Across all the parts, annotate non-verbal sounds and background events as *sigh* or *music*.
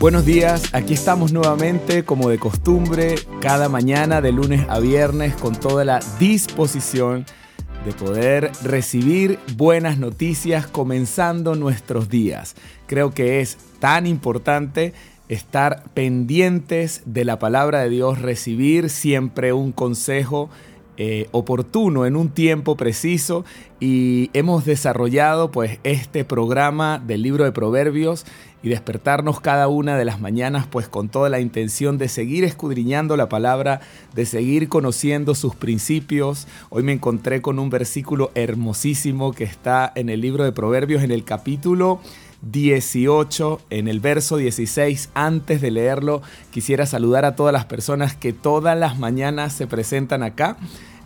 Buenos días, aquí estamos nuevamente como de costumbre, cada mañana de lunes a viernes con toda la disposición de poder recibir buenas noticias comenzando nuestros días. Creo que es tan importante estar pendientes de la palabra de Dios, recibir siempre un consejo eh, oportuno en un tiempo preciso y hemos desarrollado pues este programa del libro de Proverbios y despertarnos cada una de las mañanas pues con toda la intención de seguir escudriñando la palabra, de seguir conociendo sus principios. Hoy me encontré con un versículo hermosísimo que está en el libro de Proverbios en el capítulo 18, en el verso 16. Antes de leerlo, quisiera saludar a todas las personas que todas las mañanas se presentan acá.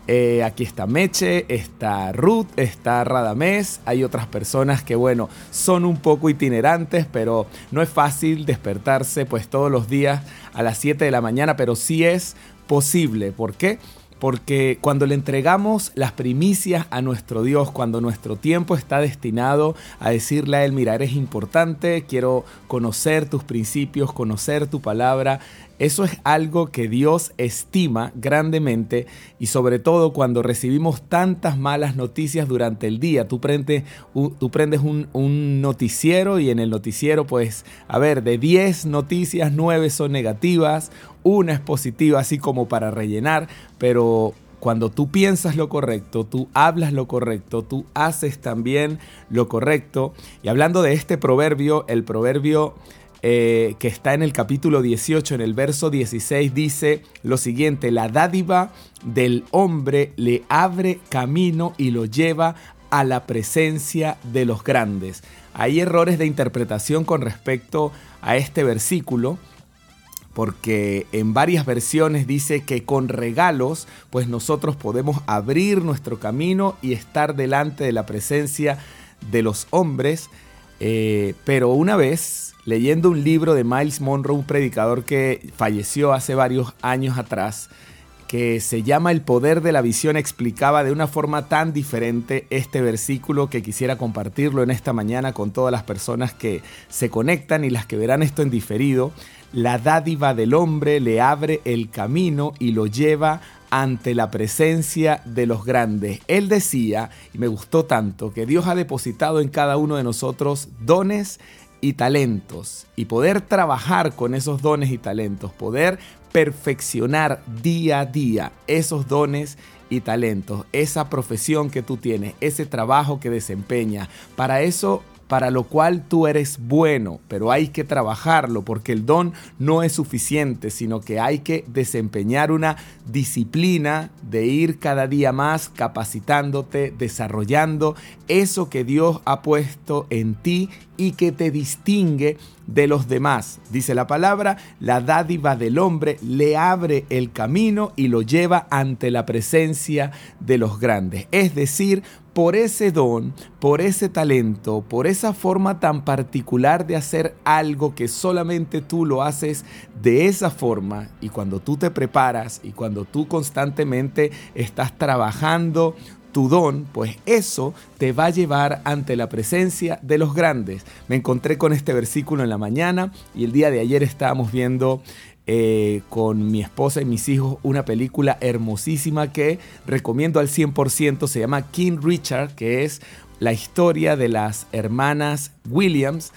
Eh, aquí está Meche, está Ruth, está Radamés, hay otras personas que bueno, son un poco itinerantes, pero no es fácil despertarse pues todos los días a las 7 de la mañana, pero sí es posible. ¿Por qué? Porque cuando le entregamos las primicias a nuestro Dios, cuando nuestro tiempo está destinado a decirle a Él, mira, eres importante, quiero conocer tus principios, conocer tu palabra, eso es algo que Dios estima grandemente y sobre todo cuando recibimos tantas malas noticias durante el día. Tú prendes, un, un noticiero y en el noticiero pues, a ver, de 10 noticias, 9 son negativas, una es positiva así como para rellenar, pero cuando tú piensas lo correcto, tú hablas lo correcto, tú haces también lo correcto. Y hablando de este proverbio, el proverbio eh, que está en el capítulo 18, en el verso 16, dice lo siguiente, la dádiva del hombre le abre camino y lo lleva a la presencia de los grandes. Hay errores de interpretación con respecto a este versículo porque en varias versiones dice que con regalos pues nosotros podemos abrir nuestro camino y estar delante de la presencia de los hombres, eh, pero una vez leyendo un libro de Miles Monroe, un predicador que falleció hace varios años atrás, que se llama El poder de la visión, explicaba de una forma tan diferente este versículo que quisiera compartirlo en esta mañana con todas las personas que se conectan y las que verán esto en diferido. La dádiva del hombre le abre el camino y lo lleva ante la presencia de los grandes. Él decía, y me gustó tanto, que Dios ha depositado en cada uno de nosotros dones y talentos y poder trabajar con esos dones y talentos, poder perfeccionar día a día esos dones y talentos, esa profesión que tú tienes, ese trabajo que desempeñas. Para eso para lo cual tú eres bueno, pero hay que trabajarlo porque el don no es suficiente, sino que hay que desempeñar una disciplina de ir cada día más capacitándote, desarrollando eso que Dios ha puesto en ti y que te distingue de los demás. Dice la palabra, la dádiva del hombre le abre el camino y lo lleva ante la presencia de los grandes. Es decir, por ese don, por ese talento, por esa forma tan particular de hacer algo que solamente tú lo haces de esa forma y cuando tú te preparas y cuando tú constantemente estás trabajando tu don, pues eso te va a llevar ante la presencia de los grandes. Me encontré con este versículo en la mañana y el día de ayer estábamos viendo eh, con mi esposa y mis hijos una película hermosísima que recomiendo al 100%, se llama King Richard, que es la historia de las hermanas Williams.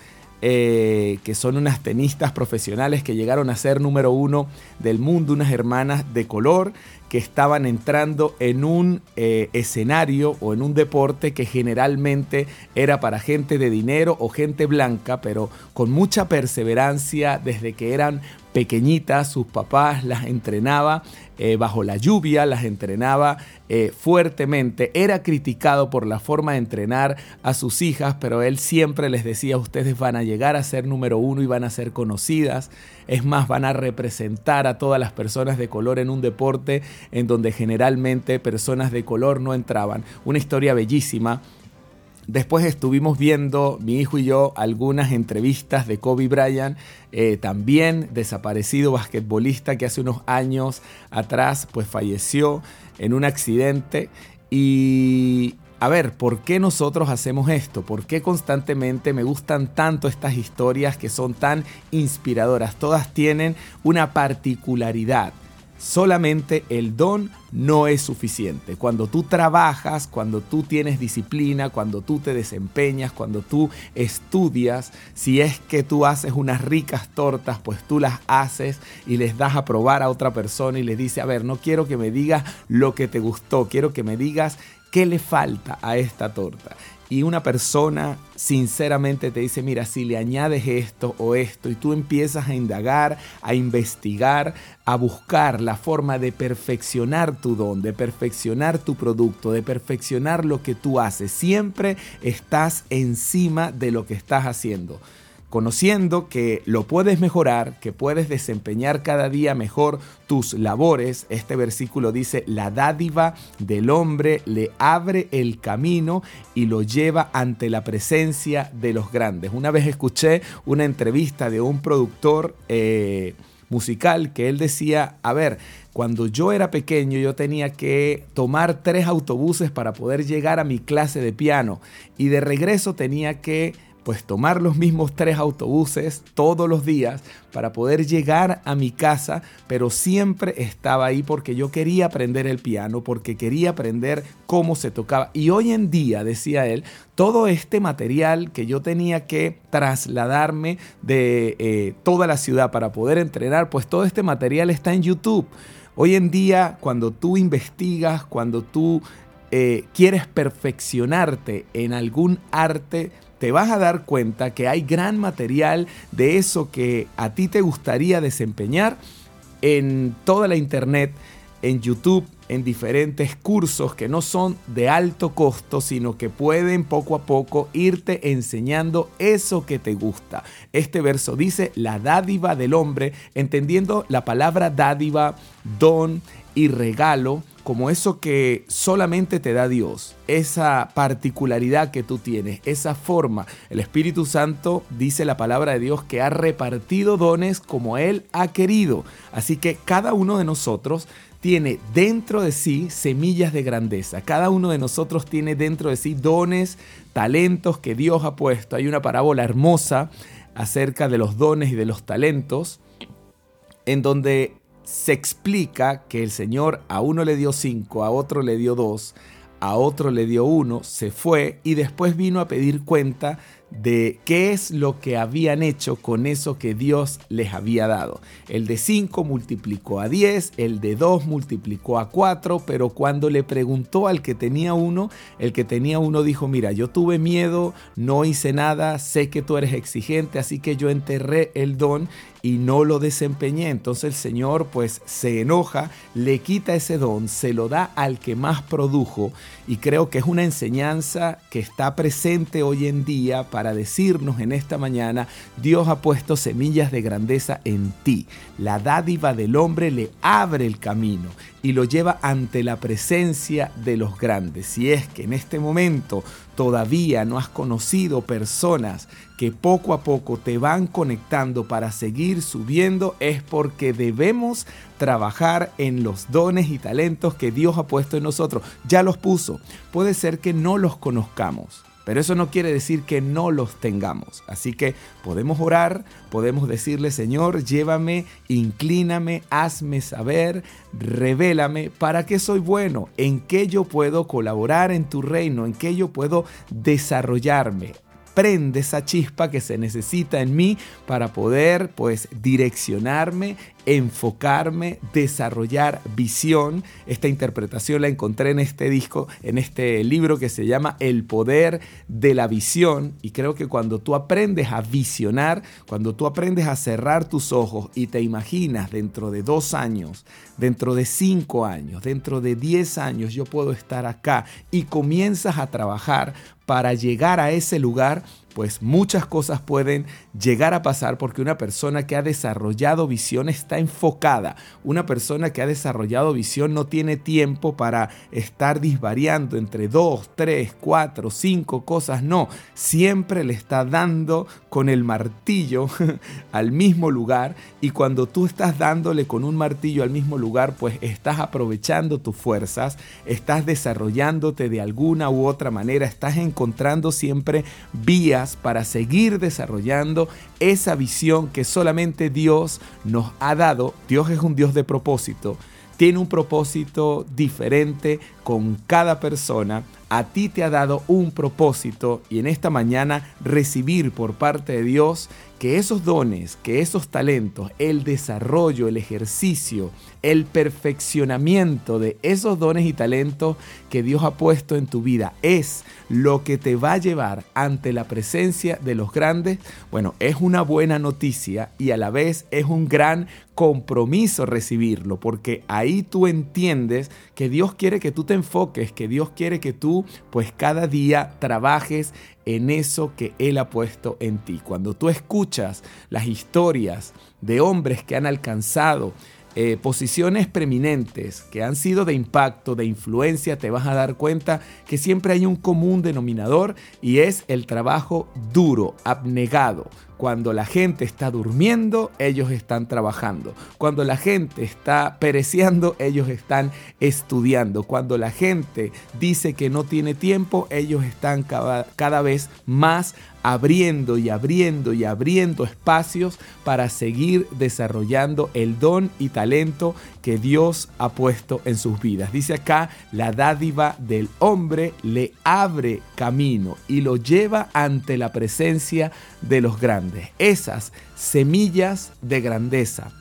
Eh, que son unas tenistas profesionales que llegaron a ser número uno del mundo, unas hermanas de color que estaban entrando en un eh, escenario o en un deporte que generalmente era para gente de dinero o gente blanca, pero con mucha perseverancia desde que eran pequeñitas, sus papás las entrenaba eh, bajo la lluvia, las entrenaba eh, fuertemente. Era criticado por la forma de entrenar a sus hijas, pero él siempre les decía, ustedes van a llegar a ser número uno y van a ser conocidas. Es más, van a representar a todas las personas de color en un deporte en donde generalmente personas de color no entraban. Una historia bellísima Después estuvimos viendo, mi hijo y yo, algunas entrevistas de Kobe Bryant, eh, también desaparecido basquetbolista que hace unos años atrás pues falleció en un accidente. Y a ver, ¿por qué nosotros hacemos esto? ¿Por qué constantemente me gustan tanto estas historias que son tan inspiradoras? Todas tienen una particularidad. Solamente el don no es suficiente. Cuando tú trabajas, cuando tú tienes disciplina, cuando tú te desempeñas, cuando tú estudias, si es que tú haces unas ricas tortas, pues tú las haces y les das a probar a otra persona y le dice, a ver, no quiero que me digas lo que te gustó, quiero que me digas qué le falta a esta torta y una persona sinceramente te dice, mira, si le añades esto o esto y tú empiezas a indagar, a investigar, a buscar la forma de perfeccionar tu don, de perfeccionar tu producto, de perfeccionar lo que tú haces, siempre estás encima de lo que estás haciendo conociendo que lo puedes mejorar, que puedes desempeñar cada día mejor tus labores. Este versículo dice, la dádiva del hombre le abre el camino y lo lleva ante la presencia de los grandes. Una vez escuché una entrevista de un productor eh, musical que él decía, a ver, cuando yo era pequeño yo tenía que tomar tres autobuses para poder llegar a mi clase de piano y de regreso tenía que pues tomar los mismos tres autobuses todos los días para poder llegar a mi casa, pero siempre estaba ahí porque yo quería aprender el piano, porque quería aprender cómo se tocaba. Y hoy en día, decía él, todo este material que yo tenía que trasladarme de eh, toda la ciudad para poder entrenar, pues todo este material está en YouTube. Hoy en día, cuando tú investigas, cuando tú eh, quieres perfeccionarte en algún arte, te vas a dar cuenta que hay gran material de eso que a ti te gustaría desempeñar en toda la internet, en YouTube, en diferentes cursos que no son de alto costo, sino que pueden poco a poco irte enseñando eso que te gusta. Este verso dice la dádiva del hombre, entendiendo la palabra dádiva, don y regalo como eso que solamente te da Dios, esa particularidad que tú tienes, esa forma. El Espíritu Santo dice la palabra de Dios que ha repartido dones como Él ha querido. Así que cada uno de nosotros tiene dentro de sí semillas de grandeza. Cada uno de nosotros tiene dentro de sí dones, talentos que Dios ha puesto. Hay una parábola hermosa acerca de los dones y de los talentos en donde se explica que el Señor a uno le dio cinco, a otro le dio dos, a otro le dio uno, se fue y después vino a pedir cuenta de qué es lo que habían hecho con eso que Dios les había dado. El de 5 multiplicó a 10, el de 2 multiplicó a 4, pero cuando le preguntó al que tenía uno, el que tenía uno dijo, mira, yo tuve miedo, no hice nada, sé que tú eres exigente, así que yo enterré el don y no lo desempeñé. Entonces el Señor pues se enoja, le quita ese don, se lo da al que más produjo y creo que es una enseñanza que está presente hoy en día para decirnos en esta mañana, Dios ha puesto semillas de grandeza en ti. La dádiva del hombre le abre el camino y lo lleva ante la presencia de los grandes. Si es que en este momento todavía no has conocido personas que poco a poco te van conectando para seguir subiendo, es porque debemos trabajar en los dones y talentos que Dios ha puesto en nosotros. Ya los puso. Puede ser que no los conozcamos pero eso no quiere decir que no los tengamos. Así que podemos orar, podemos decirle, Señor, llévame, inclíname, hazme saber, revélame para qué soy bueno, en qué yo puedo colaborar en tu reino, en qué yo puedo desarrollarme prende esa chispa que se necesita en mí para poder pues direccionarme, enfocarme, desarrollar visión. Esta interpretación la encontré en este disco, en este libro que se llama El poder de la visión y creo que cuando tú aprendes a visionar, cuando tú aprendes a cerrar tus ojos y te imaginas dentro de dos años, dentro de cinco años, dentro de diez años yo puedo estar acá y comienzas a trabajar para llegar a ese lugar, pues muchas cosas pueden llegar a pasar porque una persona que ha desarrollado visión está enfocada. Una persona que ha desarrollado visión no tiene tiempo para estar disvariando entre dos, tres, cuatro, cinco cosas. No, siempre le está dando con el martillo *laughs* al mismo lugar y cuando tú estás dándole con un martillo al mismo lugar, pues estás aprovechando tus fuerzas, estás desarrollándote de alguna u otra manera, estás encontrando siempre vías para seguir desarrollando esa visión que solamente Dios nos ha dado. Dios es un Dios de propósito tiene un propósito diferente con cada persona. A ti te ha dado un propósito y en esta mañana recibir por parte de Dios que esos dones, que esos talentos, el desarrollo, el ejercicio, el perfeccionamiento de esos dones y talentos que Dios ha puesto en tu vida es lo que te va a llevar ante la presencia de los grandes, bueno, es una buena noticia y a la vez es un gran compromiso recibirlo, porque ahí tú entiendes que Dios quiere que tú te enfoques, que Dios quiere que tú pues cada día trabajes en eso que Él ha puesto en ti. Cuando tú escuchas las historias de hombres que han alcanzado eh, posiciones preeminentes que han sido de impacto, de influencia, te vas a dar cuenta que siempre hay un común denominador y es el trabajo duro, abnegado. Cuando la gente está durmiendo, ellos están trabajando. Cuando la gente está pereciendo, ellos están estudiando. Cuando la gente dice que no tiene tiempo, ellos están cada, cada vez más abriendo y abriendo y abriendo espacios para seguir desarrollando el don y talento que Dios ha puesto en sus vidas. Dice acá, la dádiva del hombre le abre camino y lo lleva ante la presencia de los grandes. Esas semillas de grandeza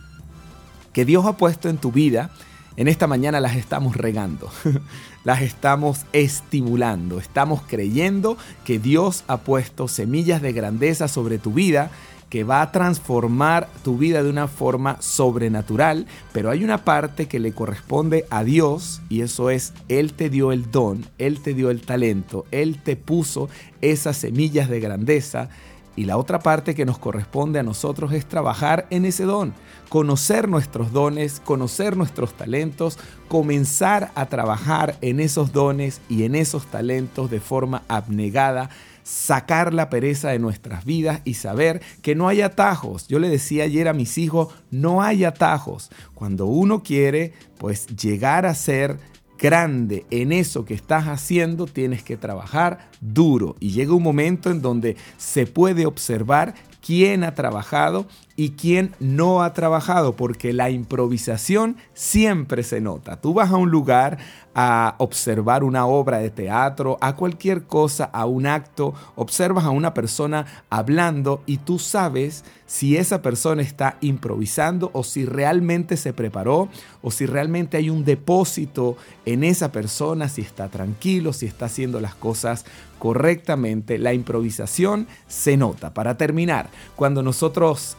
que Dios ha puesto en tu vida, en esta mañana las estamos regando, *laughs* las estamos estimulando, estamos creyendo que Dios ha puesto semillas de grandeza sobre tu vida que va a transformar tu vida de una forma sobrenatural, pero hay una parte que le corresponde a Dios y eso es, Él te dio el don, Él te dio el talento, Él te puso esas semillas de grandeza y la otra parte que nos corresponde a nosotros es trabajar en ese don, conocer nuestros dones, conocer nuestros talentos, comenzar a trabajar en esos dones y en esos talentos de forma abnegada, sacar la pereza de nuestras vidas y saber que no hay atajos. Yo le decía ayer a mis hijos, no hay atajos. Cuando uno quiere, pues llegar a ser grande en eso que estás haciendo, tienes que trabajar duro. Y llega un momento en donde se puede observar quién ha trabajado y quién no ha trabajado, porque la improvisación siempre se nota. Tú vas a un lugar a observar una obra de teatro, a cualquier cosa, a un acto, observas a una persona hablando y tú sabes si esa persona está improvisando o si realmente se preparó o si realmente hay un depósito en esa persona, si está tranquilo, si está haciendo las cosas correctamente. La improvisación se nota. Para terminar, cuando nosotros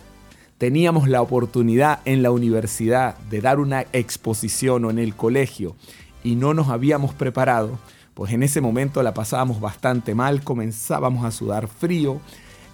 teníamos la oportunidad en la universidad de dar una exposición o en el colegio y no nos habíamos preparado, pues en ese momento la pasábamos bastante mal, comenzábamos a sudar frío,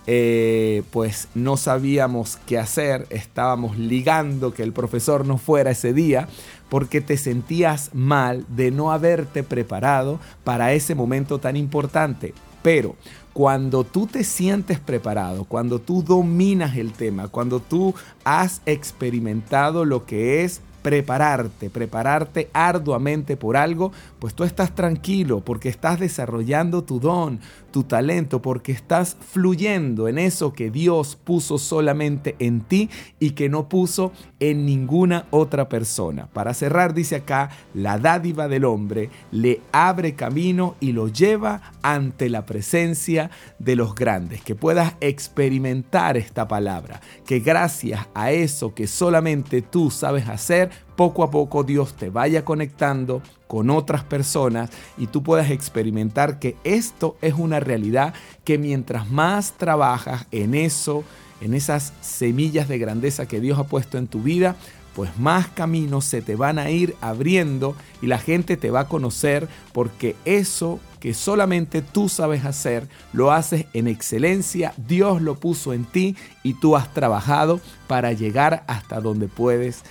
eh, pues no sabíamos qué hacer, estábamos ligando que el profesor no fuera ese día porque te sentías mal de no haberte preparado para ese momento tan importante. Pero cuando tú te sientes preparado, cuando tú dominas el tema, cuando tú has experimentado lo que es prepararte, prepararte arduamente por algo, pues tú estás tranquilo porque estás desarrollando tu don, tu talento, porque estás fluyendo en eso que Dios puso solamente en ti y que no puso en ninguna otra persona. Para cerrar, dice acá, la dádiva del hombre le abre camino y lo lleva ante la presencia de los grandes. Que puedas experimentar esta palabra, que gracias a eso que solamente tú sabes hacer, poco a poco Dios te vaya conectando con otras personas y tú puedas experimentar que esto es una realidad que mientras más trabajas en eso, en esas semillas de grandeza que Dios ha puesto en tu vida, pues más caminos se te van a ir abriendo y la gente te va a conocer porque eso que solamente tú sabes hacer, lo haces en excelencia, Dios lo puso en ti y tú has trabajado para llegar hasta donde puedes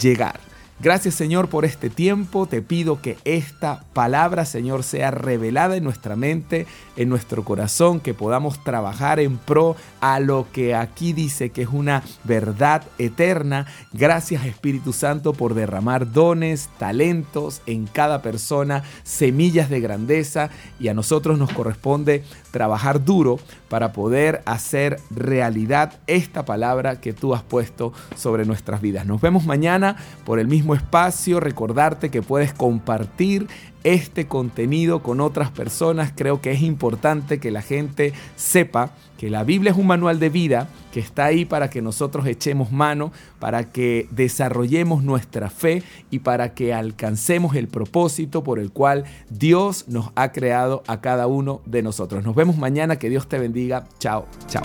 llegar. Gracias Señor por este tiempo. Te pido que esta palabra, Señor, sea revelada en nuestra mente, en nuestro corazón, que podamos trabajar en pro a lo que aquí dice que es una verdad eterna. Gracias Espíritu Santo por derramar dones, talentos en cada persona, semillas de grandeza y a nosotros nos corresponde trabajar duro para poder hacer realidad esta palabra que tú has puesto sobre nuestras vidas. Nos vemos mañana por el mismo espacio, recordarte que puedes compartir este contenido con otras personas. Creo que es importante que la gente sepa que la Biblia es un manual de vida que está ahí para que nosotros echemos mano, para que desarrollemos nuestra fe y para que alcancemos el propósito por el cual Dios nos ha creado a cada uno de nosotros. Nos vemos mañana, que Dios te bendiga. Chao, chao.